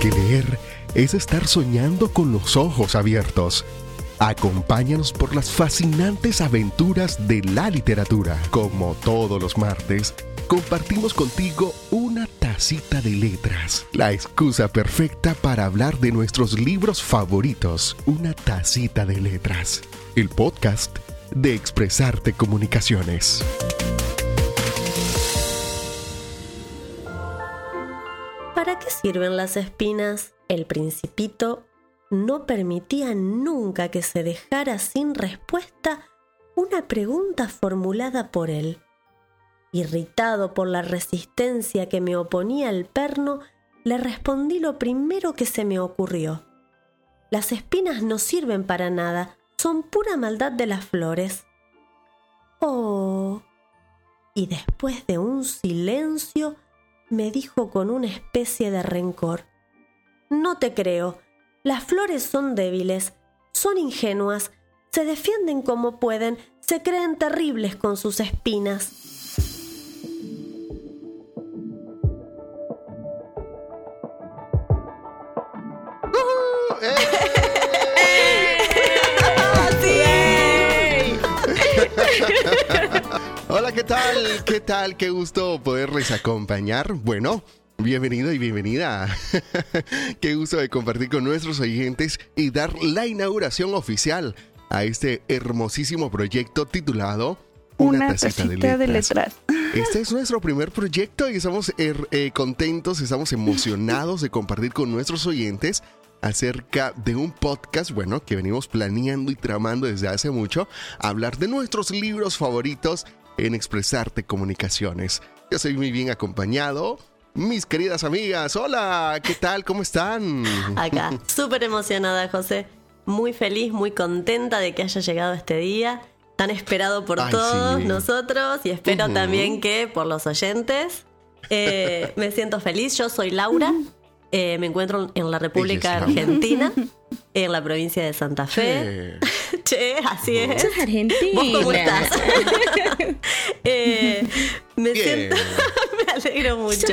que leer es estar soñando con los ojos abiertos. Acompáñanos por las fascinantes aventuras de la literatura. Como todos los martes, compartimos contigo una tacita de letras. La excusa perfecta para hablar de nuestros libros favoritos. Una tacita de letras. El podcast de Expresarte Comunicaciones. ¿Para qué sirven las espinas? El principito no permitía nunca que se dejara sin respuesta una pregunta formulada por él. Irritado por la resistencia que me oponía el perno, le respondí lo primero que se me ocurrió. Las espinas no sirven para nada, son pura maldad de las flores. Oh. Y después de un silencio, me dijo con una especie de rencor. No te creo. Las flores son débiles, son ingenuas, se defienden como pueden, se creen terribles con sus espinas. Hola, ¿qué tal? ¿Qué tal? Qué gusto poderles acompañar. Bueno, bienvenido y bienvenida. Qué gusto de compartir con nuestros oyentes y dar la inauguración oficial a este hermosísimo proyecto titulado Una, tacita, de, letras. Este es nuestro primer proyecto y estamos er, eh, contentos, estamos emocionados de compartir con nuestros oyentes acerca de un podcast, bueno, que venimos planeando y tramando desde hace mucho, hablar de nuestros libros favoritos en Expresarte Comunicaciones. Yo soy muy bien acompañado. Mis queridas amigas, hola, ¿qué tal? ¿Cómo están? Acá, súper emocionada, José. Muy feliz, muy contenta de que haya llegado este día, tan esperado por todos nosotros y espero también que por los oyentes. Eh, me siento feliz, yo soy Laura. Eh, me encuentro en la República Argentina, en la provincia de Santa Fe. Che, así es. es Argentina. ¿Vos cómo estás? eh, me siento, me alegro mucho.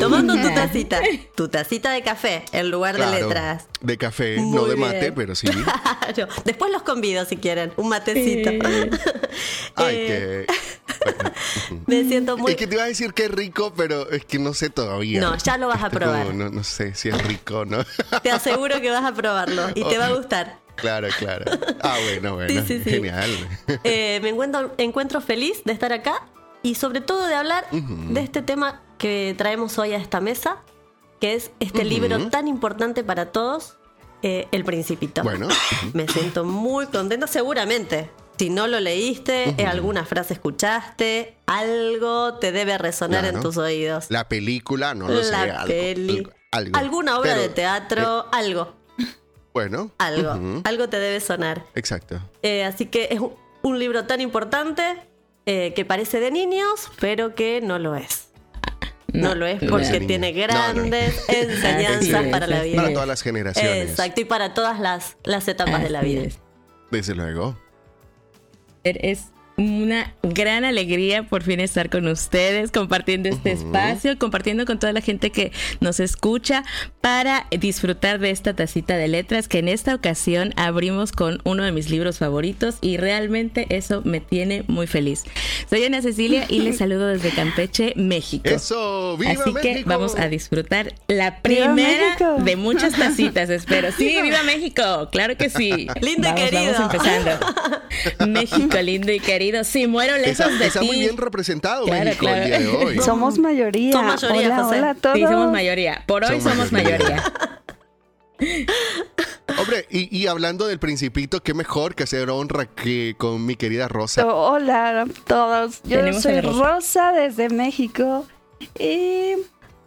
Tomando tu tacita, tu tacita de café en lugar de letras. De café, Muy no de bien. mate, pero sí. Claro. Después los convido si quieren, un matecito. Ay, Eh, que. Me siento muy Es que te iba a decir que es rico, pero es que no sé todavía. No, ya lo vas a como- probar. no, no sé si es rico, ¿no? Te aseguro que vas a probarlo y te va a gustar. Claro, claro. Ah, bueno, bueno. Sí, sí, sí. Genial. Eh, me encuentro, encuentro feliz de estar acá y sobre todo de hablar de este tema que traemos hoy a esta mesa, que es este libro tan importante para todos, eh, El Principito. Bueno. Me siento muy contenta, seguramente. Si no lo leíste, eh, alguna frase escuchaste, algo te debe resonar en tus oídos. La película, no lo sé. La algo, peli- algo, algo. Alguna obra Pero, de teatro, algo, eh, bueno. algo, algo te debe sonar. Exacto. Eh, así que es un, libro tan importante eh, que parece de niños, pero que no lo es. No, lo es porque tiene No, no. grandes enseñanzas es, para la vida. Para todas las generaciones. Exacto, y para todas las, las etapas de la vida. es. Desde luego. Es una gran alegría por fin estar con ustedes, compartiendo este espacio, compartiendo con toda la gente que nos escucha para disfrutar de esta tacita de letras que en esta ocasión abrimos con uno de mis libros favoritos y realmente eso me tiene muy feliz. Soy Ana Cecilia y les saludo desde Campeche, México. Eso, viva Así que México. vamos a disfrutar la ¡Viva primera de muchas tacitas, espero. Sí, viva México, claro que sí. Lindo y Vamos, querido. Vamos empezando. México, lindo y querido. Si muero lejos Está, de está ti. muy bien representado Claro, México claro. el día de hoy. Somos mayoría. Son mayoría, hola, José. hola a todos. Sí, somos mayoría. Por hoy somos mayoría. mayoría. Hombre, y, y hablando del principito, qué mejor que hacer honra que con mi querida Rosa. Hola a todos. Yo Tenemos soy Rosa. Rosa. desde México y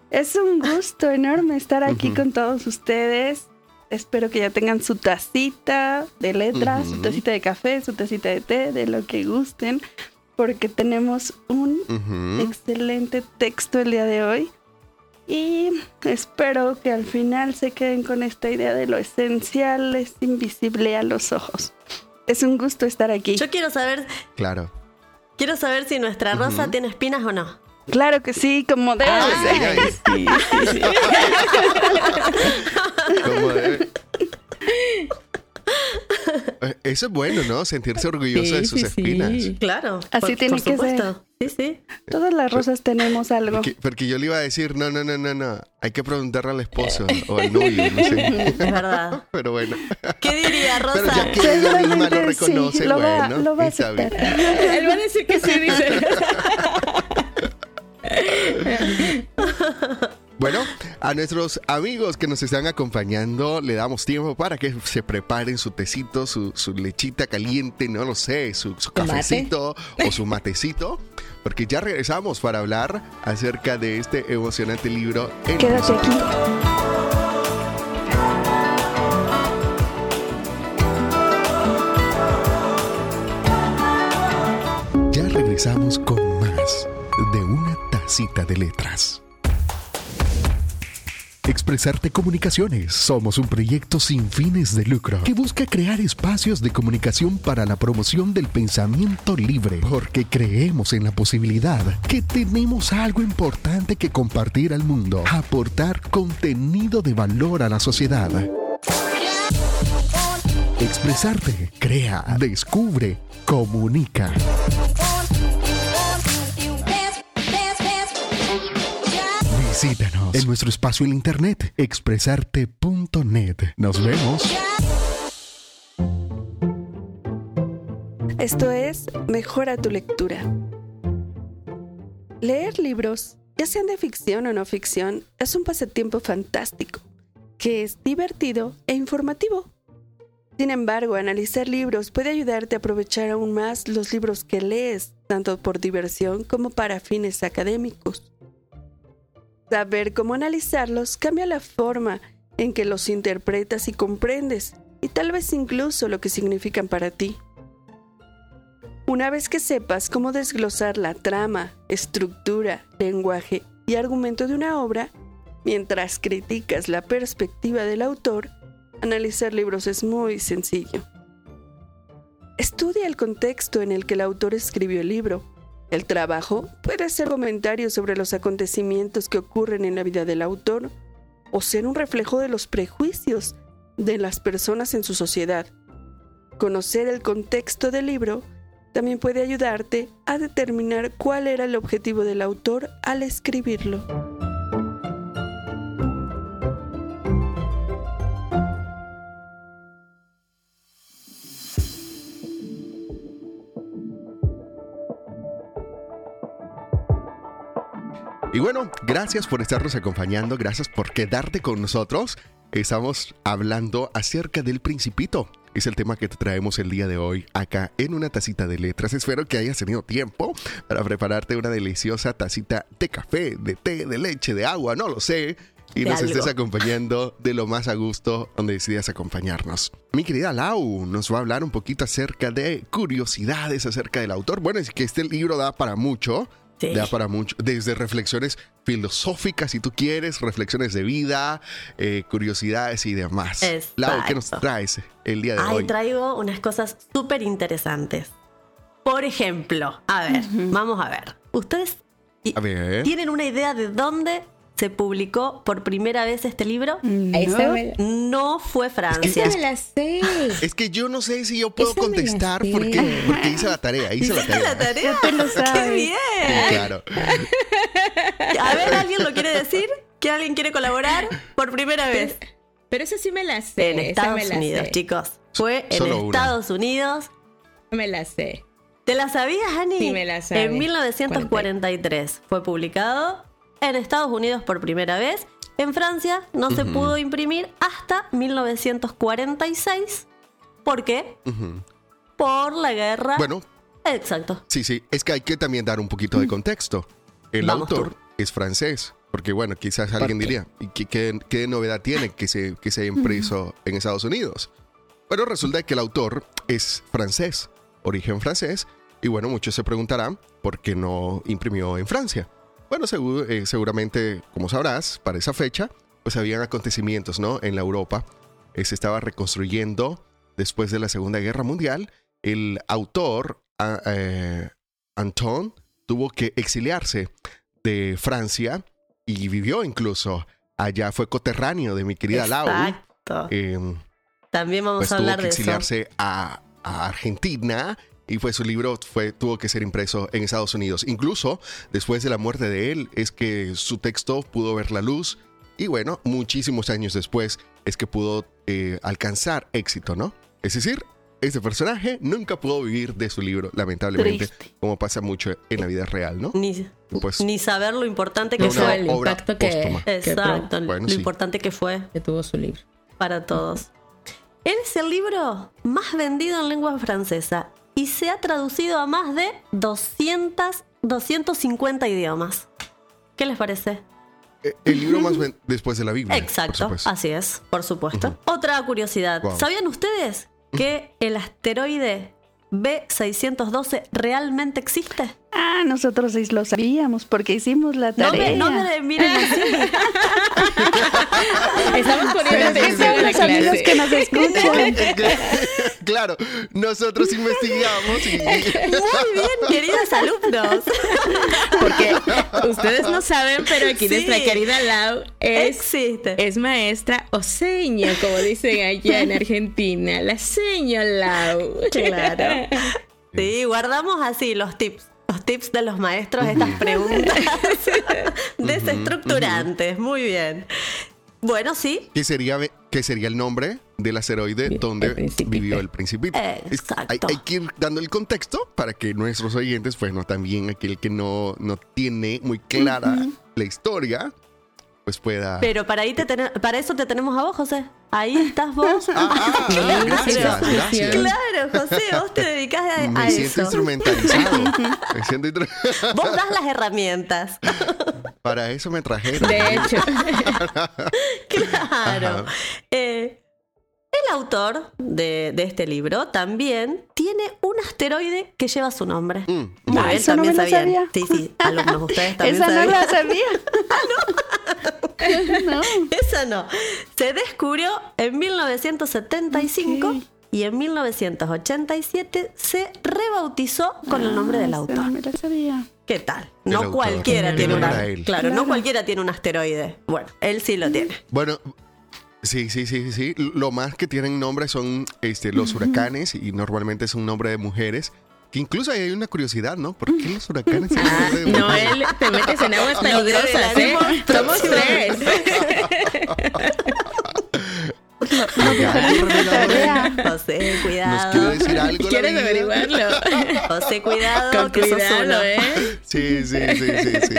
es un gusto enorme estar aquí con todos ustedes. Espero que ya tengan su tacita de letras, su tacita de café, su tacita de té, de lo que gusten, porque tenemos un excelente texto el día de hoy. Y espero que al final se queden con esta idea de lo esencial es invisible a los ojos. Es un gusto estar aquí. Yo quiero saber, Claro. quiero saber si nuestra rosa tiene espinas o no. Claro que sí, como debe Ah, sí, sí, sí. Como debe- Eh, Eso es bueno, ¿no? Sentirse orgulloso de sus sí, espinas. sí. Claro. Así por- tiene por que supuesto. Sí, sí. Todas las rosas tenemos algo. Porque, porque yo le iba a decir, no, no, no, no, no. Hay que preguntarle al esposo o al novio, no sé. Es verdad. Pero bueno. ¿Qué diría Pero Rosa? ya que ella misma lo reconoce, lo va- bueno. lo va a aceptar. Él va a decir que sí, dice. Bueno, a nuestros amigos que nos están acompañando, le damos tiempo para que se preparen su tecito, su, su lechita caliente, no lo sé, su, cafecito o su matecito, porque ya regresamos para hablar acerca de este emocionante libro. El Quédate aquí. Ya regresamos con más de una tacita de letras. Expresarte Comunicaciones. Somos un proyecto sin fines de lucro que busca crear espacios de comunicación para la promoción del pensamiento libre, porque creemos en la posibilidad que tenemos algo importante que compartir al mundo, aportar contenido de valor a la sociedad. Expresarte, crea, descubre, comunica. Visítanos en nuestro espacio en internet, expresarte.net. Nos vemos. Esto es Mejora tu lectura. Leer libros, ya sean de ficción o no ficción, es un pasatiempo fantástico, que es divertido e informativo. Sin embargo, analizar libros puede ayudarte a aprovechar aún más los libros que lees, tanto por diversión como para fines académicos. Saber cómo analizarlos cambia la forma en que los interpretas y comprendes, y tal vez incluso lo que significan para ti. Una vez que sepas cómo desglosar la trama, estructura, lenguaje y argumento de una obra, mientras criticas la perspectiva del autor, analizar libros es muy sencillo. Estudia el contexto en el que el autor escribió el libro. El trabajo puede hacer comentarios sobre los acontecimientos que ocurren en la vida del autor o ser un reflejo de los prejuicios de las personas en su sociedad. Conocer el contexto del libro también puede ayudarte a determinar cuál era el objetivo del autor al escribirlo. Y bueno, gracias por estarnos acompañando, gracias por quedarte con nosotros. Estamos hablando acerca del principito. Es el tema que te traemos el día de hoy acá en una tacita de letras. Espero que hayas tenido tiempo para prepararte una deliciosa tacita de café, de té, de leche, de agua, no lo sé. Y nos algo. estés acompañando de lo más a gusto donde decidas acompañarnos. Mi querida Lau nos va a hablar un poquito acerca de curiosidades acerca del autor. Bueno, es que este libro da para mucho. Sí. Da para mucho, desde reflexiones filosóficas, si tú quieres, reflexiones de vida, eh, curiosidades y demás. Lau, ¿qué nos Exacto. traes el día de Ahí hoy? traigo unas cosas súper interesantes. Por ejemplo, a ver, vamos a ver. ¿Ustedes ti- A ver. tienen una idea de dónde se publicó por primera vez este libro? Esa ¿No? fue Francia. esa me la sé. Es que yo no sé si yo puedo Esa contestar porque, porque hice la tarea, hice la ¿Hiciste tarea. la tarea? Ya te lo ¡Qué sabes. bien! Sí, claro. A ver, ¿alguien lo quiere decir? ¿Que alguien quiere colaborar? Por primera vez. Pero esa sí me la sé. En esa Estados me la Unidos, sé. chicos. Fue en Solo una. Estados Unidos. Me la sé. ¿Te la sabías, Ani? Sí, me la sabía. En 1943 fue publicado en Estados Unidos por primera vez. En Francia no se pudo imprimir hasta 1946. ¿Por qué? Por la guerra. Bueno, Exacto. sí, sí, es que hay que también dar un poquito de contexto. El. Vamos autor tú. es francés, porque bueno, quizás alguien qué? diría, ¿y qué, qué- qué novedad tiene que se, que se haya impreso en Estados Unidos? Bueno, resulta que el autor es francés, origen francés, y bueno, muchos se preguntarán por qué no imprimió en Francia. Bueno, eh, seguramente, como sabrás, para esa fecha, pues habían acontecimientos, ¿no? En la Europa, eh, se estaba reconstruyendo después de la Segunda Guerra Mundial. El autor, a- eh, Anton, tuvo que exiliarse de Francia y vivió incluso allá, fue coterráneo de mi querida Lau. Exacto. Eh, También vamos pues a tuvo hablar que de eso. exiliarse a, a Argentina y fue su libro fue tuvo que ser impreso en Estados Unidos. Incluso después de la muerte de él es que su texto pudo ver la luz y bueno, muchísimos años después es que pudo eh, alcanzar éxito, ¿no? Es decir, ese personaje nunca pudo vivir de su libro, lamentablemente, Triste. como pasa mucho en la vida real, ¿no? Ni, Pues ni saber lo importante que fue. el impacto que, póstuma. que Exacto, Bueno, lo sí. importante que fue que tuvo su libro. para todos. Él es el libro más vendido en lengua francesa y se ha traducido a más de 200, 250 idiomas. ¿Qué les parece? Eh, el libro más después de la Biblia. Exacto, así es, por supuesto. Otra curiosidad, Wow. ¿sabían ustedes que el asteroide B612 realmente existe? Ah, nosotros sí lo sabíamos porque hicimos la No tarea. me, no me miren así. Estamos poniendo atención a la los amigos clase. que nos escuchan. claro, nosotros investigamos y... Muy bien, queridos alumnos. Porque ustedes no saben, pero aquí Sí. nuestra querida Lau es, Existe. es maestra o seño, como dicen allá en Argentina. La seño Lau. Claro. Sí, guardamos así los tips. Los tips de los maestros, estas preguntas desestructurantes. Muy bien. Bueno, sí. ¿Qué sería, qué sería el nombre del asteroide donde vivió el principito? Exacto. hay, hay que ir dando el contexto para que nuestros oyentes, bueno, también aquel que no, no tiene muy clara la historia, pues pueda... Pero para, ahí te tene- para eso te tenemos a vos, José. Ahí estás vos. Ah, ah, Claro. gracias, gracias. Claro, José, vos te dedicás a, a Me siento eso. instrumentalizado. Me siento instru- Vos das las herramientas. Para eso me trajeron. De hecho, Claro. Eh, el autor de, de este libro también tiene un asteroide que lleva su nombre. Mm, Muy Ah, bien, eso no también lo sabían. sabía. Sí, sí, alumnos, ustedes también Esa no sabían. la sabía. no. Esa no. Se descubrió en 1975 Ok. y en 1987 se rebautizó con el nombre del Ah, autor. No me la sabía. ¿Qué tal? No cualquiera En tiene una. él. Claro, no Claro. cualquiera tiene un asteroide. Bueno, él sí lo tiene. Bueno, sí, sí, sí, sí. Lo más que tienen nombre son este, los huracanes y normalmente es un nombre de mujeres. Que incluso ahí hay una curiosidad, ¿no? ¿Por qué los huracanes tienen ah, nombre de mujeres? Noel, te metes en aguas peligrosas, ¿eh? Somos próximo. Tres. Ya, Tarea. José, ¿Nos cuidado. quiere decir algo? ¿Quieres averiguarlo? José, cuidado. Con que uno. cuidado, ¿eh? Sí, sí, sí, sí, sí.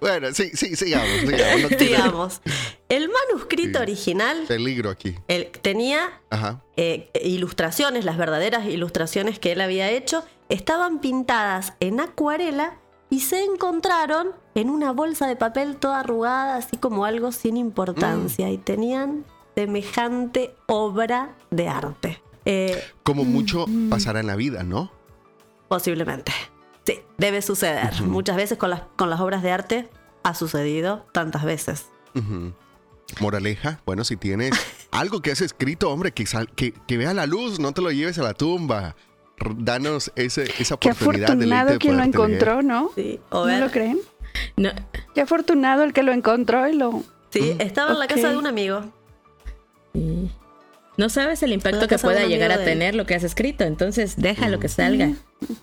bueno, sí, sí, sigamos, sigamos. no Digamos, el manuscrito Sí. original Peligro aquí. él tenía Ajá. eh, ilustraciones, las verdaderas ilustraciones que él había hecho, estaban pintadas en acuarela y se encontraron en una bolsa de papel toda arrugada, así como algo sin importancia, y tenían semejante obra de arte. Eh, Como mucho pasará en la vida, ¿no? posiblemente. Sí, debe suceder. Muchas veces con las, con las obras de arte ha sucedido tantas veces. Moraleja, bueno, si tienes algo que has escrito, hombre, que, sal- que, que vea la luz, no te lo lleves a la tumba. Danos ese, esa Qué oportunidad de afortunado leerte quien lo leer. encontró, ¿no? Sí, o ¿No ver- lo creen? No, Qué afortunado el que lo encontró y lo... sí, estaba en la casa de un amigo. sí. No sabes el impacto que pueda llegar a tener lo que has escrito. Entonces, déjalo que salga.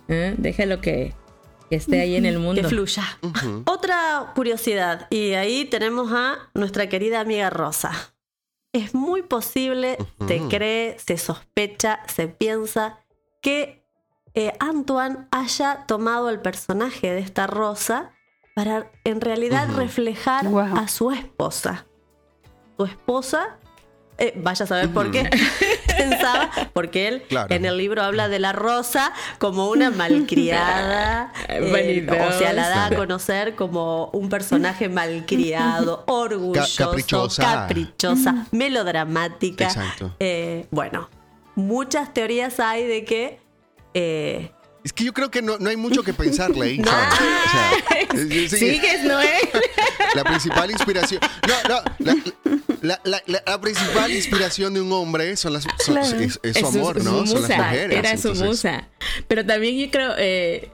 ¿eh? Déjalo que, que esté ahí en el Que mundo. fluya. Ujú. Otra curiosidad, y ahí tenemos a nuestra querida amiga Rosa. Es muy posible, se Ujú. cree, se sospecha, se piensa que eh, Antoine haya tomado el personaje de esta Rosa para en realidad reflejar a su esposa. Su esposa, eh, vaya a saber por qué pensaba, porque él Claro. en el libro habla de la Rosa como una malcriada, eh, o sea, la da a conocer como un personaje malcriado, orgulloso, caprichosa. caprichosa, melodramática. Exacto. Eh, bueno, muchas teorías hay de que eh, Es que yo creo que no, no hay mucho que pensarle ahí. No. O sea, es- sí, Sigues, Noel. la principal inspiración. No, no. La, la- la- la- la principal inspiración de un hombre son las, son- Claro. es, es Es su amor, su ¿no? Son las musa, mujeres. Era su entonces- musa. Pero también yo creo, eh,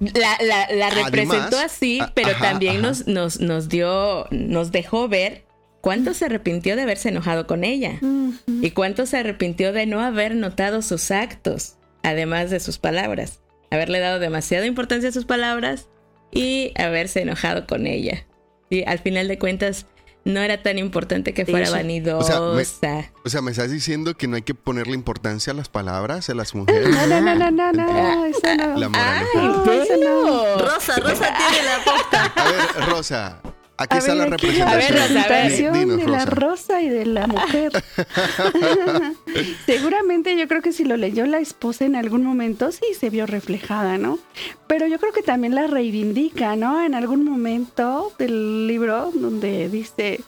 la, la, representó así, pero también Nos, nos, nos dio, nos dejó ver cuánto se arrepintió de haberse enojado con ella y cuánto se arrepintió de no haber notado sus actos, además de sus palabras, haberle dado demasiada importancia a sus palabras y haberse enojado con ella. Y al final de cuentas, no era tan importante que fuera vanidosa. O sea, me, estás diciendo que no hay que ponerle importancia a las palabras, a las mujeres. No, no, no, no, no, no, eso no. La moraleja. Ay, no. Rosa, Rosa tiene la posta. A ver, Rosa, Aquí está la representación, la representación de la rosa y de la mujer. Seguramente yo creo que si lo leyó la esposa en algún momento, sí se vio reflejada, ¿no? Pero yo creo que también la reivindica, ¿no? En algún momento del libro donde dice,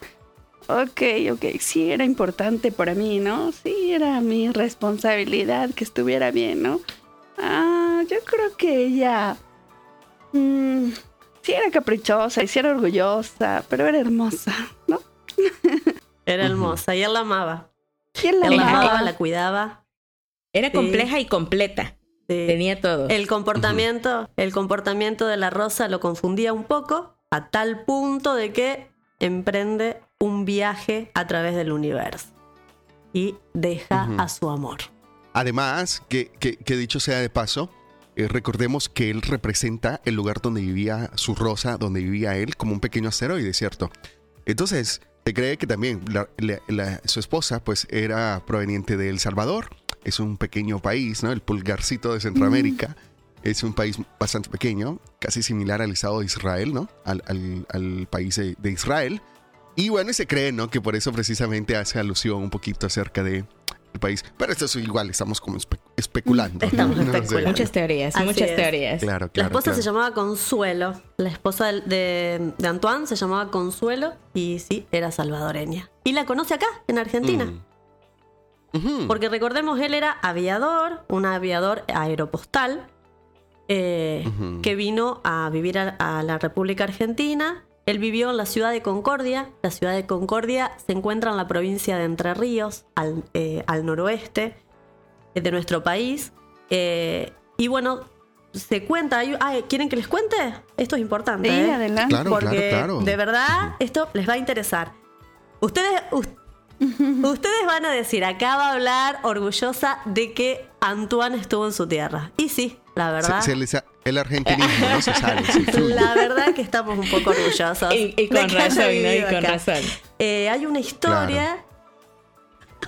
ok, ok, sí era importante para mí, ¿no? Sí era mi responsabilidad que estuviera bien, ¿no? Ah, yo creo que ella... Mm, sí era caprichosa y sí era orgullosa, pero era hermosa, ¿no? Era hermosa y él la amaba. Y él la, amaba? la cuidaba. Era compleja y completa. Tenía todo. El comportamiento, el comportamiento de la rosa lo confundía un poco a tal punto de que emprende un viaje a través del universo y deja a su amor. Además, que, que dicho sea de paso, eh, recordemos que él representa el lugar donde vivía su rosa, donde vivía él, como un pequeño asteroide, ¿cierto? Entonces, se cree que también su esposa, pues, era proveniente de El Salvador. Es un pequeño país, ¿no? El pulgarcito de Centroamérica. Mm. Es un país bastante pequeño, casi similar al Estado de Israel, ¿no? Al, país de, de, Israel. Y bueno, se cree, ¿no? Que por eso precisamente hace alusión un poquito acerca de, país. Pero esto es igual, estamos como especulando. Estamos especulando. Muchas teorías, muchas teorías. Claro, la esposa se llamaba Consuelo. La esposa de, Antoine se llamaba Consuelo y sí, era salvadoreña. Y la conoce acá, en Argentina. Mm. Porque recordemos, él era aviador, un aviador aeropostal, eh, que vino a vivir a la República Argentina él vivió en la ciudad de Concordia. La ciudad de Concordia se encuentra en la provincia de Entre Ríos, al, eh, noroeste de nuestro país. Eh, y bueno, se cuenta. ¿Quieren que les cuente? Esto es importante. Sí, ¿eh? adelante. porque de verdad esto les va a interesar. Ustedes, ustedes van a decir, acá va a hablar orgullosa de que Antoine estuvo en su tierra. Y sí, la verdad. El argentinismo no se sale. la verdad que estamos un poco orgullosos. Y, con razón, Y con razón. Eh, hay una historia.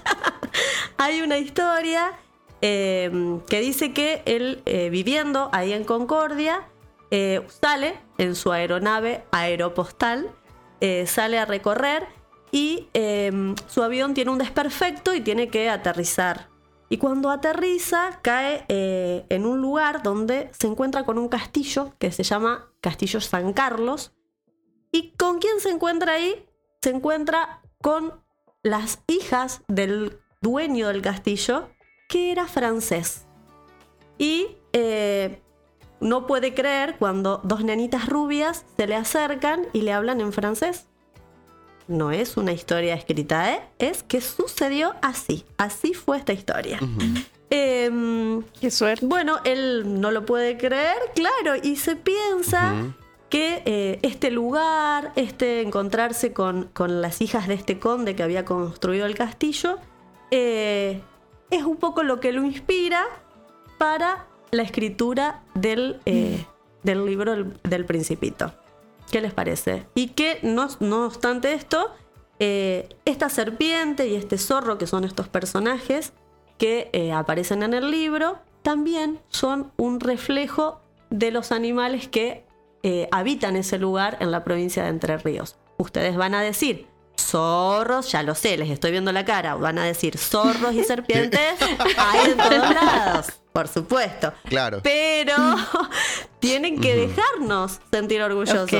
hay una historia eh, que dice que él, eh, viviendo ahí en Concordia, sale en su aeronave aeropostal, sale a recorrer y su avión tiene un desperfecto y tiene que aterrizar y cuando aterriza, cae eh, en un lugar donde se encuentra con un castillo que se llama Castillo San Carlos. ¿Y con quién se encuentra ahí? Se encuentra con las hijas del dueño del castillo, que era francés. Y eh, no puede creer cuando dos nenitas rubias se le acercan y le hablan en francés no es una historia escrita, ¿eh? es que sucedió así. Así fue esta historia. Em, Qué suerte. Bueno, él no lo puede creer, claro, y se piensa que eh, este lugar, este encontrarse con, las hijas de este conde que había construido el castillo, eh, es un poco lo que lo inspira para la escritura del, eh, del libro del Principito. ¿Qué les parece? Y que no, no obstante esto, eh, esta serpiente y este zorro, que son estos personajes que eh, aparecen en el libro, también son un reflejo de los animales que eh, habitan ese lugar en la provincia de Entre Ríos. Ustedes van a decir, zorros, ya lo sé, les estoy viendo la cara, van a decir zorros y serpientes hay en todos lados, por supuesto. Claro. Pero tienen que dejarnos sentir orgullosos.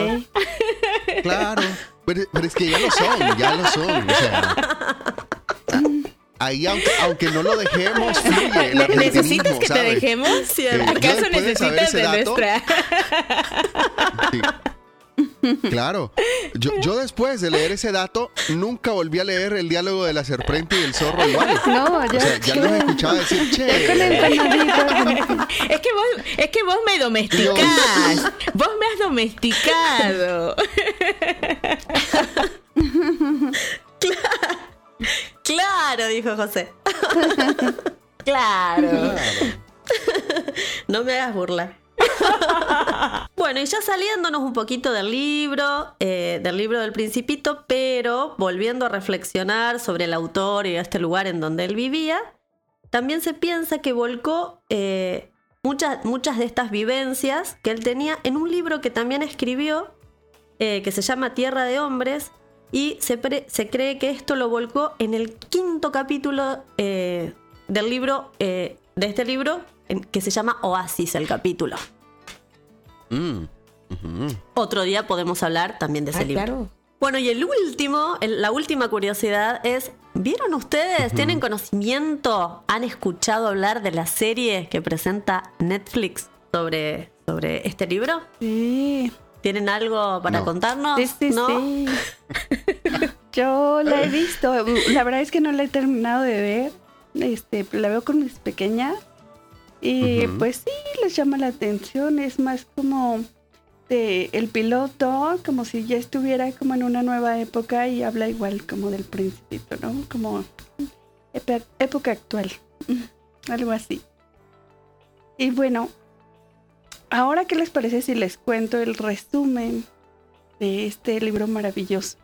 Claro, pero, es que ya lo son, ya lo son. O sea, ahí aunque, no lo dejemos, fluye el ¿Necesitas que te dejemos? Eh, ¿Acaso necesitas de nuestra? Sí. Claro. Yo, yo después de leer ese dato, nunca volví a leer el diálogo de la serpiente y el zorro igual. No, O ya, sea, ya los escuchaba decir, che. Es que vos, es que vos me domesticás. Vos me has domesticado. Claro, dijo José. claro. No me hagas burla. bueno, y ya saliéndonos un poquito del libro, eh, del libro del Principito, pero volviendo a reflexionar sobre el autor y este lugar en donde él vivía, también se piensa que volcó eh, muchas, muchas de estas vivencias que él tenía en un libro que también escribió, eh, que se llama Tierra de Hombres, y se, se cree que esto lo volcó en el quinto capítulo del libro, de este libro, que se llama Oasis, el capítulo. Mm. Otro día podemos hablar también de ese Ah, libro. claro. Bueno, y el último, el- la última curiosidad es, ¿vieron ustedes? ¿Tienen conocimiento? ¿Han escuchado hablar de la serie que presenta Netflix sobre, sobre este libro? Sí, ¿Tienen algo para No. contarnos? sí, sí, ¿No? sí. Yo la he visto. La verdad es que no la he terminado de ver. Este, la veo con mis pequeñas. Y pues sí, les llama la atención. Es más como de el piloto, como si ya estuviera como en una nueva época y habla igual como del principito, ¿no? Como época actual. Algo así. Y bueno, ahora qué les parece si les cuento el resumen de este libro maravilloso.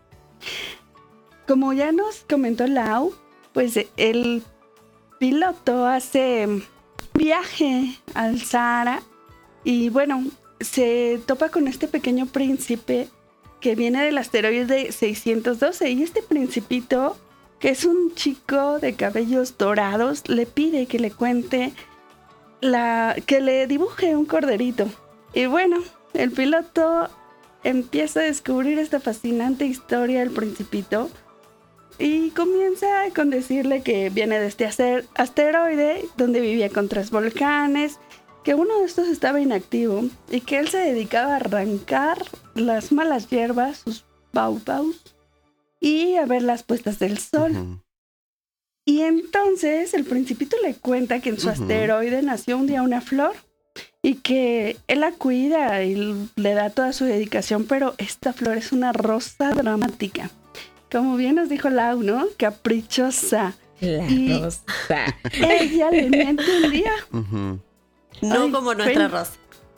Como ya nos comentó Lau, pues el piloto hace viaje al Sahara y bueno, se topa con este pequeño príncipe que viene del asteroide 612 y este principito, que es un chico de cabellos dorados, le pide que le cuente la que le dibuje un corderito. Y bueno, el piloto empieza a descubrir esta fascinante historia del principito y comienza con decirle que viene de este aster- asteroide donde vivía con tres volcanes, que uno de estos estaba inactivo y que él se dedicaba a arrancar las malas hierbas, sus baobabs, y a ver las puestas del sol. Y entonces el principito le cuenta que en su asteroide nació un día una flor y que él la cuida y le da toda su dedicación, pero esta flor es una rosa dramática. Como bien nos dijo Lau, ¿no? Caprichosa. La Y- rosa. Ella le miente un día. Ujú. No Ay, como nuestra ven. Rosa.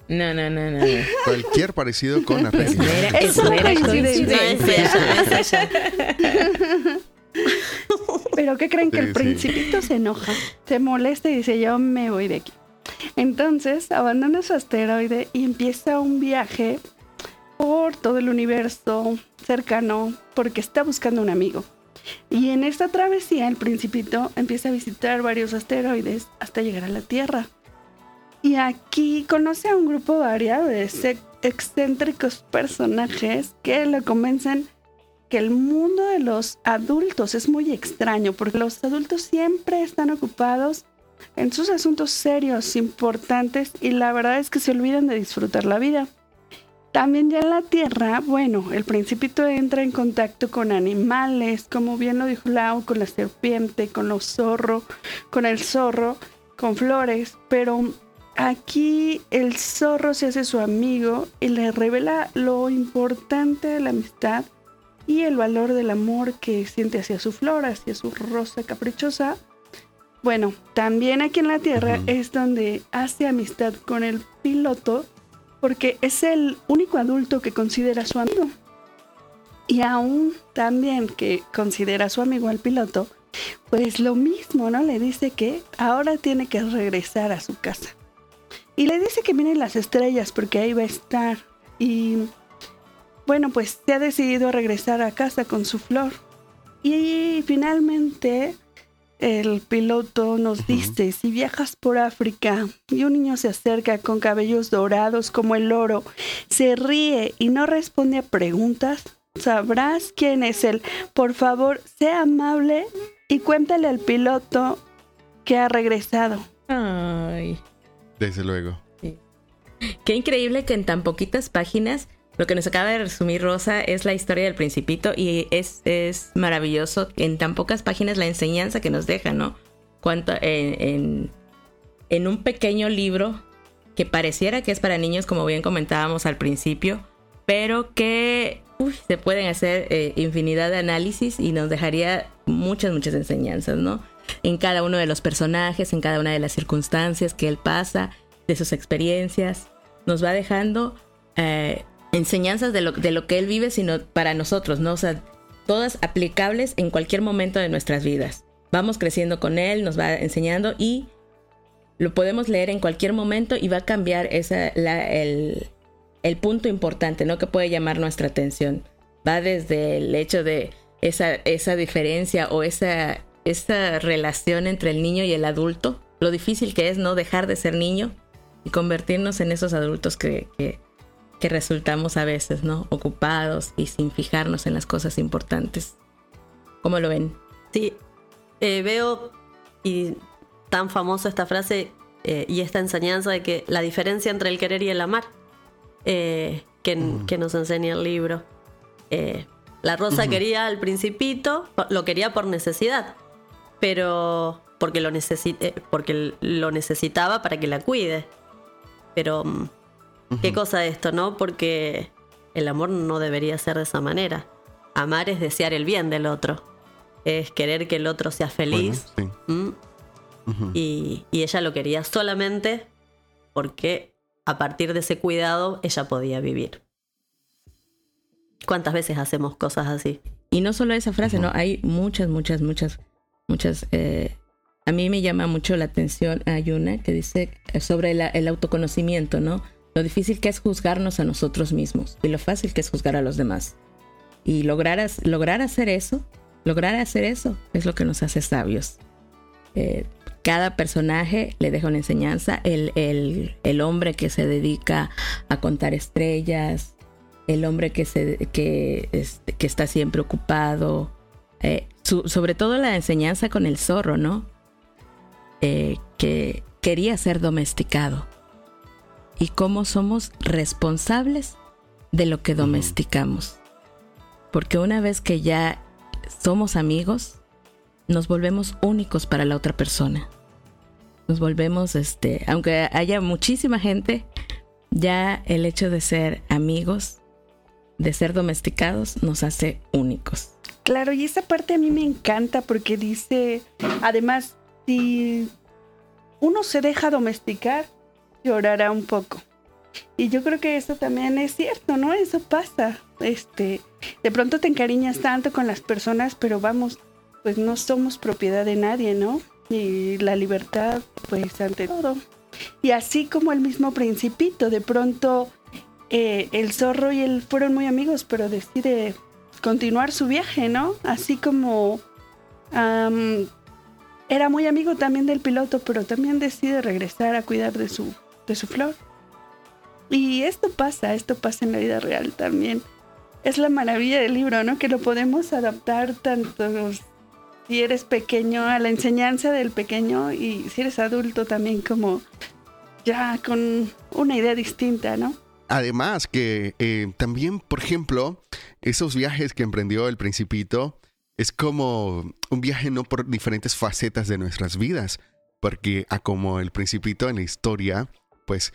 No, no, no, no. Cualquier parecido con la Es realidad. mera, Es es mera una coincidencia. Pero ¿qué creen que el sí. principito se enoja? Se molesta y dice, yo me voy de aquí. Entonces abandona su asteroide y empieza un viaje por todo el universo cercano porque está buscando un amigo. Y en esta travesía el principito empieza a visitar varios asteroides hasta llegar a la Tierra. Y aquí conoce a un grupo variado de ex- excéntricos personajes que lo convencen que el mundo de los adultos es muy extraño porque los adultos siempre están ocupados en sus asuntos serios, importantes y la verdad es que se olvidan de disfrutar la vida. También ya en la Tierra, bueno, el principito entra en contacto con animales, como bien lo dijo Lau, con la serpiente, con los zorros, con el zorro, con flores, pero aquí el zorro se hace su amigo y le revela lo importante de la amistad y el valor del amor que siente hacia su flor, hacia su rosa caprichosa. Bueno, también aquí en la Tierra es donde hace amistad con el piloto porque es el único adulto que considera su amigo. Y aún también que considera su amigo al piloto, pues lo mismo, ¿no? Le dice que ahora tiene que regresar a su casa. Y le dice que vienen las estrellas porque ahí va a estar. Y bueno, pues se ha decidido a regresar a casa con su flor. Y finalmente el piloto nos dice, si viajas por África y un niño se acerca con cabellos dorados como el oro, se ríe y no responde a preguntas, sabrás quién es él. Por favor, sea amable y cuéntale al piloto que ha regresado. Ay. Desde luego. Qué increíble que en tan poquitas páginas lo que nos acaba de resumir Rosa es la historia del principito y es, es maravilloso en tan pocas páginas la enseñanza que nos deja, ¿no? Cuánto, en, en, un pequeño libro que pareciera que es para niños, como bien comentábamos al principio, pero que se pueden hacer eh, infinidad de análisis y nos dejaría muchas, muchas enseñanzas, ¿no? En cada uno de los personajes, en cada una de las circunstancias que él pasa, de sus experiencias, nos va dejando eh, enseñanzas de lo, de lo que él vive, sino para nosotros, ¿no? O sea, todas aplicables en cualquier momento de nuestras vidas. Vamos creciendo con él, nos va enseñando y lo podemos leer en cualquier momento y va a cambiar esa, el, el punto importante, ¿no? Que puede llamar nuestra atención. Va desde el hecho de esa, esa diferencia o esa, esa relación entre el niño y el adulto, lo difícil que es no dejar de ser niño y convertirnos en esos adultos que, que, que resultamos a veces, ¿no? Ocupados y sin fijarnos en las cosas importantes. ¿Cómo lo ven? Sí, eh, veo y tan famosa esta frase eh, y esta enseñanza de que la diferencia entre el querer y el amar eh, que, que, nos enseña el libro. la Rosa quería al principito, lo quería por necesidad, pero porque lo, porque lo necesitaba para que la cuide. Pero Qué cosa esto, ¿no? Porque el amor no debería ser de esa manera. Amar es desear el bien del otro. Es querer que el otro sea feliz. ¿Mm? y, ella lo quería solamente porque a partir de ese cuidado ella podía vivir. ¿Cuántas veces hacemos cosas así? Y no solo esa frase, ¿no? Hay muchas, muchas, muchas, muchas... Eh, a mí me llama mucho la atención, hay una que dice sobre el autoconocimiento, ¿no? Lo difícil que es juzgarnos a nosotros mismos y lo fácil que es juzgar a los demás. Y lograr, lograr hacer eso, lograr hacer eso es lo que nos hace sabios. Eh, cada personaje le deja una enseñanza. El, el, hombre que se dedica a contar estrellas, el hombre que, se, que, este, que está siempre ocupado, eh, sobre todo la enseñanza con el zorro, ¿no? Eh, que quería ser domesticado y cómo somos responsables de lo que domesticamos. Porque una vez que ya somos amigos, nos volvemos únicos para la otra persona. Nos volvemos, este, aunque haya muchísima gente, ya el hecho de ser amigos, de ser domesticados, nos hace únicos. Claro, y esa parte a mí me encanta porque dice, además, si uno se deja domesticar, llorará un poco. Y yo creo que eso también es cierto, ¿no? Eso pasa. Este, de pronto te encariñas tanto con las personas, pero vamos, pues no somos propiedad de nadie, ¿no? Y la libertad, pues ante todo. Y así como el mismo principito, de pronto eh, el zorro y él fueron muy amigos, pero decide continuar su viaje, ¿no? Así como era muy amigo también del piloto, pero también decide regresar a cuidar de su de su flor. Y esto pasa, esto pasa en la vida real también. Es la maravilla del libro, ¿no? Que lo podemos adaptar tanto si eres pequeño a la enseñanza del pequeño y si eres adulto también como ya con una idea distinta, ¿no? Además que eh, también, por ejemplo, esos viajes que emprendió el principito es como un viaje no por diferentes facetas de nuestras vidas, porque a como el principito en la historia pues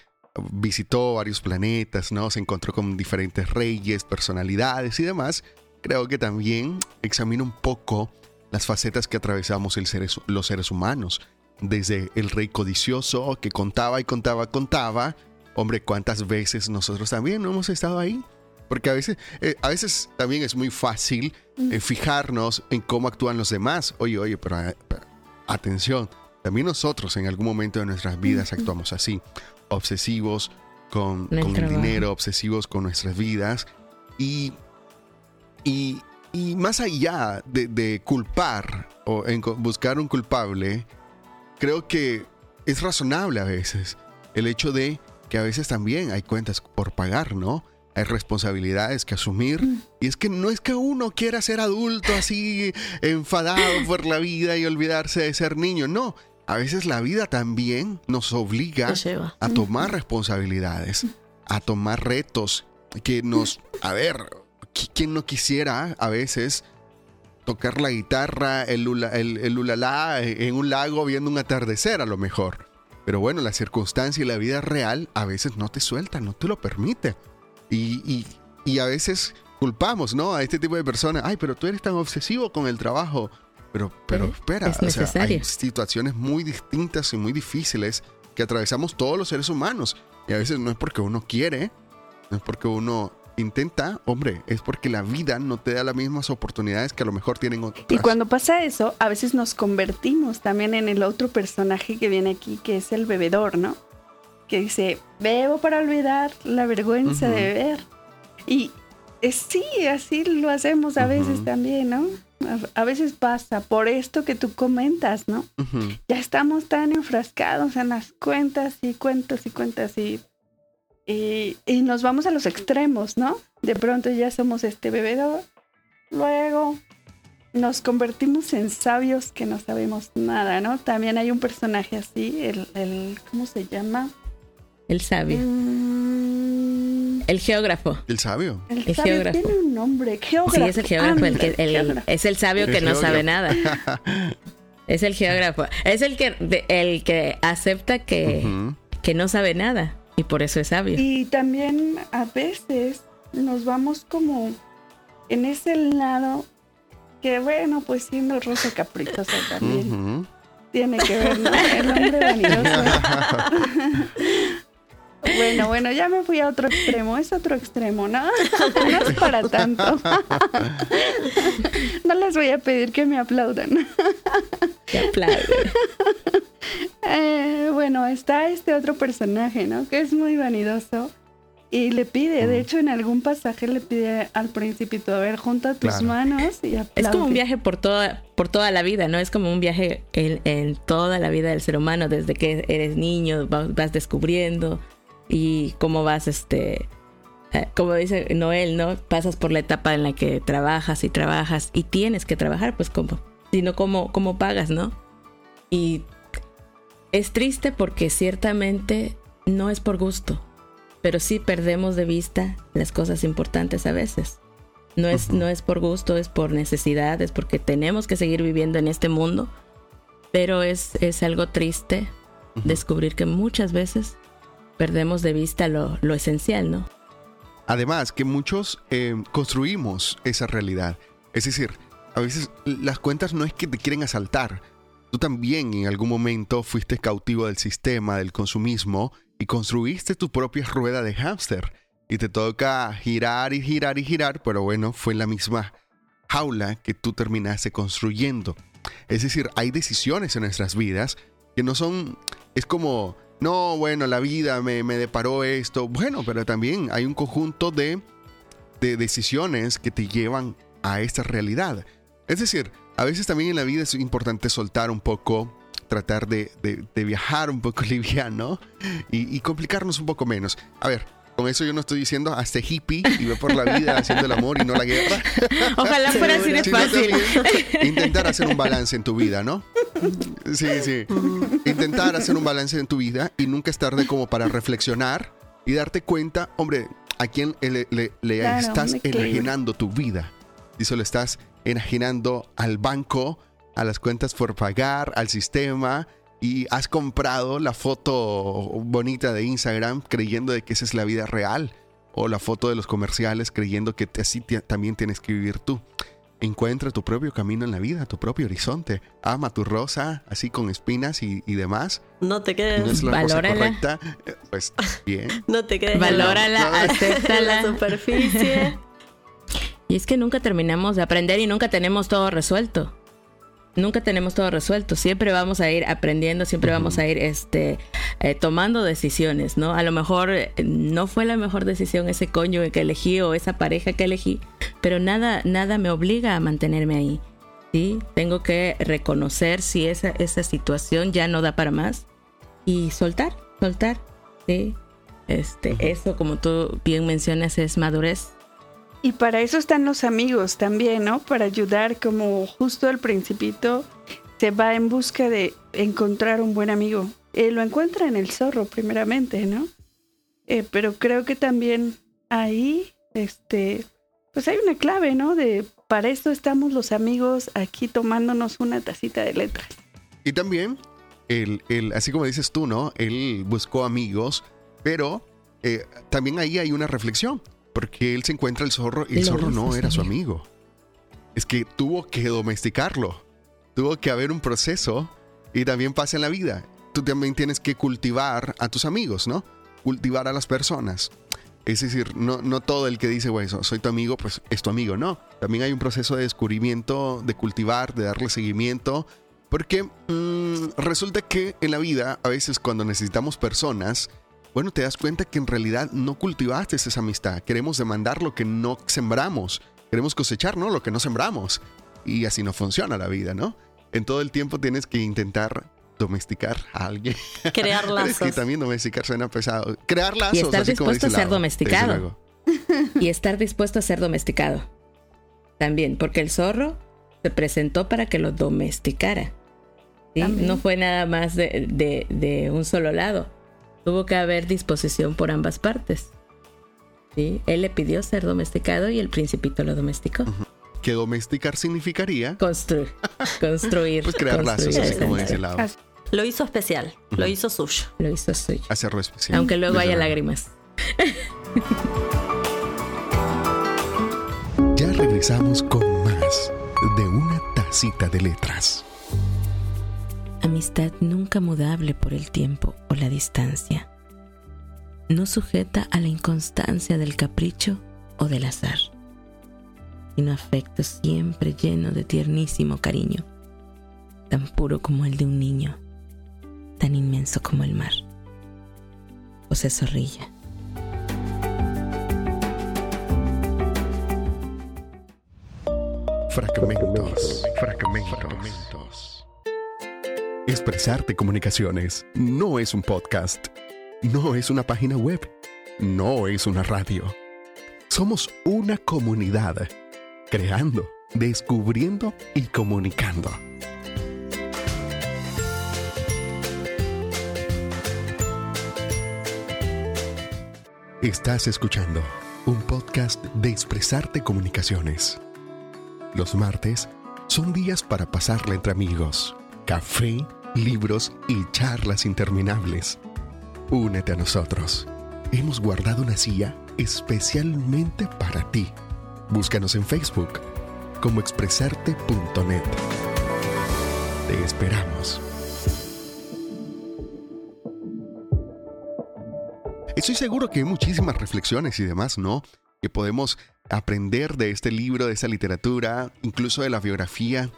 visitó varios planetas, ¿no? Se encontró con diferentes reyes, personalidades y demás. Creo que también examina un poco las facetas que atravesamos los seres humanos. Desde el rey codicioso que contaba y contaba, contaba. Hombre, ¿cuántas veces nosotros también no hemos estado ahí? Porque a veces, eh, a veces también es muy fácil eh, fijarnos en cómo actúan los demás. Oye, oye, pero, pero atención, también nosotros en algún momento de nuestras vidas actuamos así obsesivos con, el, dinero, obsesivos con nuestras vidas. Y, y, más allá de, culpar o en buscar un culpable, creo que es razonable a veces el hecho de que a veces también hay cuentas por pagar, ¿no? Hay responsabilidades que asumir. Mm. Y es que no es que uno quiera ser adulto así, enfadado por la vida y olvidarse de ser niño. No, a veces la vida también nos obliga a tomar responsabilidades, a tomar retos que nos, a ver, ¿quién no quisiera a veces tocar la guitarra, el, el, el ulalá en un lago viendo un atardecer a lo mejor? Pero bueno, la circunstancia y la vida real a veces no te suelta, no te lo permite. Y, y, a veces culpamos, ¿no? A este tipo de personas. Ay, pero tú eres tan obsesivo con el trabajo. Pero, pero espera, o sea, hay situaciones muy distintas y muy difíciles que atravesamos todos los seres humanos. Y a veces no es porque uno quiere, no es porque uno intenta, hombre, es porque la vida no te da las mismas oportunidades que a lo mejor tienen otros. Y cuando pasa eso, a veces nos convertimos también en el otro personaje que viene aquí, que es el bebedor, ¿no? Que dice, bebo para olvidar la vergüenza de beber. Y sí, así lo hacemos a veces también, ¿no? A, veces pasa por esto que tú comentas, ¿no? Ya estamos tan enfrascados en las cuentas y cuentas y cuentas y y, nos vamos a los extremos, ¿no? De pronto ya somos este bebedor, luego nos convertimos en sabios que no sabemos nada, ¿no? También hay un personaje así, el, el ¿cómo se llama? El sabio. Mm. El geógrafo. El sabio. El, geógrafo. Tiene un nombre, geógrafo. Sí, es el geógrafo, es el sabio que no sabe nada. es el geógrafo. Es el que, el que acepta que, que no sabe nada. Y por eso es sabio. Y también a veces nos vamos como en ese lado que bueno, pues siendo rosa caprichosa también. Tiene que ver, ¿no? El hombre vanidoso. Bueno, bueno, ya me fui a otro extremo, es otro extremo, ¿no? No es para tanto. No les voy a pedir que me aplaudan. Que aplauden. Eh, bueno, está este otro personaje, ¿no? Que es muy vanidoso. Y le pide, de hecho en algún pasaje le pide al principito, a ver, junta tus manos y aplaude. Es como un viaje por toda, por toda la vida, ¿no? Es como un viaje en, toda la vida del ser humano, desde que eres niño, vas, descubriendo y cómo vas, este, eh, como dice Noel, ¿no? Pasas por la etapa en la que trabajas y trabajas y tienes que trabajar, pues como, sino cómo, cómo pagas, ¿no? Y es triste porque ciertamente no es por gusto, pero sí perdemos de vista las cosas importantes a veces. No es, no es por gusto, es por necesidad, es porque tenemos que seguir viviendo en este mundo, pero es, es algo triste descubrir que muchas veces perdemos de vista lo, esencial, ¿no? Además, que muchos eh, construimos esa realidad. Es decir, a veces las cuentas no es que te quieren asaltar, Tú también en algún momento fuiste cautivo del sistema, del consumismo, y construiste tu propia rueda de hámster. Y te toca girar y girar y girar, pero bueno, fue la misma jaula que tú terminaste construyendo. Es decir, hay decisiones en nuestras vidas que no son, es como, no, bueno, la vida me, me deparó esto. Bueno, pero también hay un conjunto de, de decisiones que te llevan a esta realidad. Es decir, a veces también en la vida es importante soltar un poco, tratar de, viajar un poco liviano y, y, complicarnos un poco menos. A ver, con eso yo no estoy diciendo hasta hippie y ve por la vida haciendo el amor y no la guerra. Ojalá fuera así de fácil. intentar hacer un balance en tu vida, ¿no? Sí, sí. Intentar hacer un balance en tu vida y nunca es tarde como para reflexionar y darte cuenta, hombre, a quién le, estás enajenando tu vida. Y solo estás enajenando al banco, a las cuentas por pagar, al sistema y has comprado la foto bonita de Instagram creyendo de que esa es la vida real o la foto de los comerciales creyendo que así también tienes que vivir tú. Encuentra tu propio camino en la vida, tu propio horizonte. Ama tu rosa, así con espinas y, demás. No te quedes. No es la correcta. Eh, pues bien. No te quedes. Valórala, acéptala. la superficie. Y es que nunca terminamos de aprender y nunca tenemos todo resuelto. Nunca tenemos todo resuelto. Siempre vamos a ir aprendiendo, siempre vamos a ir este, eh, tomando decisiones, ¿no? A lo mejor eh, no fue la mejor decisión ese coño que elegí o esa pareja que elegí, pero nada, nada me obliga a mantenerme ahí. ¿sí? Tengo que reconocer si esa, esa situación ya no da para más y soltar, soltar. ¿sí? Este, Eso, como tú bien mencionas, es madurez y para eso están los amigos también, ¿no? Para ayudar, como justo el principito se va en busca de encontrar un buen amigo. Eh, lo encuentra en el zorro, primeramente, ¿no? Eh, pero creo que también ahí, este, pues hay una clave, ¿no? De para esto estamos los amigos aquí tomándonos una tacita de letras. Y también, el, el, así como dices tú, ¿no? Él buscó amigos, pero eh, también ahí hay una reflexión, porque él se encuentra el zorro y el zorro no era su amigo. Es que tuvo que domesticarlo, tuvo que haber un proceso y también pasa en la vida. Tú también tienes que cultivar a tus amigos, ¿no? Cultivar a las personas. Es decir, no, no todo el que dice, güey, soy tu amigo, pues es tu amigo. No, también hay un proceso de descubrimiento, de cultivar, de darle seguimiento. Porque mm, resulta que en la vida, a veces cuando necesitamos personas, bueno, te das cuenta que en realidad no cultivaste esa amistad. Queremos demandar lo que no sembramos. Queremos cosechar, ¿no? Lo que no sembramos. Y así no funciona la vida, ¿no? En todo el tiempo tienes que intentar domesticar a alguien. Crear lazos. y también domesticar suena pesado. Crear lazos. Y estar dispuesto a ser domesticado. Y estar dispuesto a ser domesticado. También, porque el zorro se presentó para que lo domesticara. No fue nada más de, un solo lado. Tuvo que haber disposición por ambas partes. ¿Sí? Él le pidió ser domesticado y el principito lo domesticó. Que domesticar significaría construir. Construir. pues crear lazos, así como dice el lado. Lo hizo especial, lo hizo suyo. Lo hizo suyo. Hacerlo especial. Aunque luego haya lágrimas. ya regresamos con más de una tacita de letras. Amistad nunca mudable por el tiempo o la distancia. No sujeta a la inconstancia del capricho o del azar, sino afecto siempre lleno de tiernísimo cariño, tan puro como el de un niño tan inmenso como el mar. José Zorrilla. Fragmentos, fragmentos. Expresarte Comunicaciones no es un podcast, no es una página web, no es una radio. Somos una comunidad, creando, descubriendo y comunicando. Estás escuchando un podcast de Expresarte Comunicaciones. Los martes son días para pasarla entre amigos, café, libros y charlas interminables. Únete a nosotros. Hemos guardado una silla especialmente para ti. Búscanos en Facebook como expresarte.net. Te esperamos. Estoy seguro que hay muchísimas reflexiones y demás, ¿no? Que podemos aprender de este libro, de esta literatura, incluso de la biografía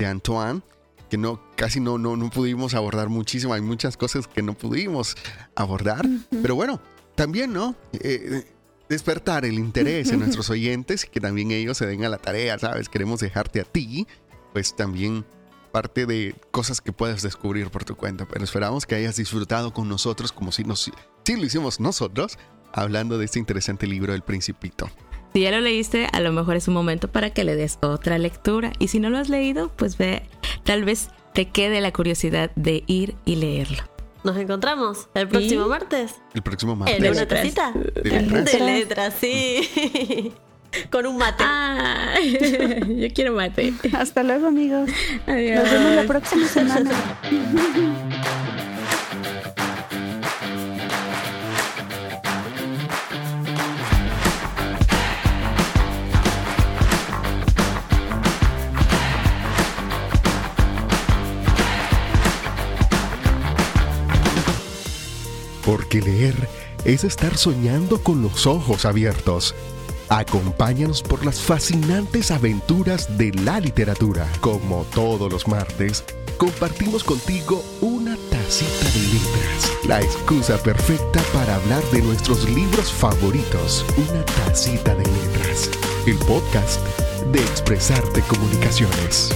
de Antoine, que no, casi no, no, no pudimos abordar muchísimo. Hay muchas cosas que no pudimos abordar. Pero bueno, también, ¿no? Eh, despertar el interés en nuestros oyentes y que también ellos se den a la tarea, ¿sabes? Queremos dejarte a ti, pues también parte de cosas que puedes descubrir por tu cuenta. Pero esperamos que hayas disfrutado con nosotros como si, nos, si lo hicimos nosotros, hablando de este interesante libro El Principito. Si ya lo leíste, a lo mejor es un momento para que le des otra lectura. Y si no lo has leído, pues ve, tal vez te quede la curiosidad de ir y leerlo. Nos encontramos el próximo martes. El próximo martes. En una tacita. De letras. De letras, sí. Con un mate. Ah, yo quiero mate. Hasta luego, amigos. Adiós. Nos vemos la próxima semana. Porque leer es estar soñando con los ojos abiertos. Acompáñanos por las fascinantes aventuras de la literatura. Como todos los martes, compartimos contigo una tacita de letras. La excusa perfecta para hablar de nuestros libros favoritos. Una tacita de letras. El podcast de Expresarte Comunicaciones.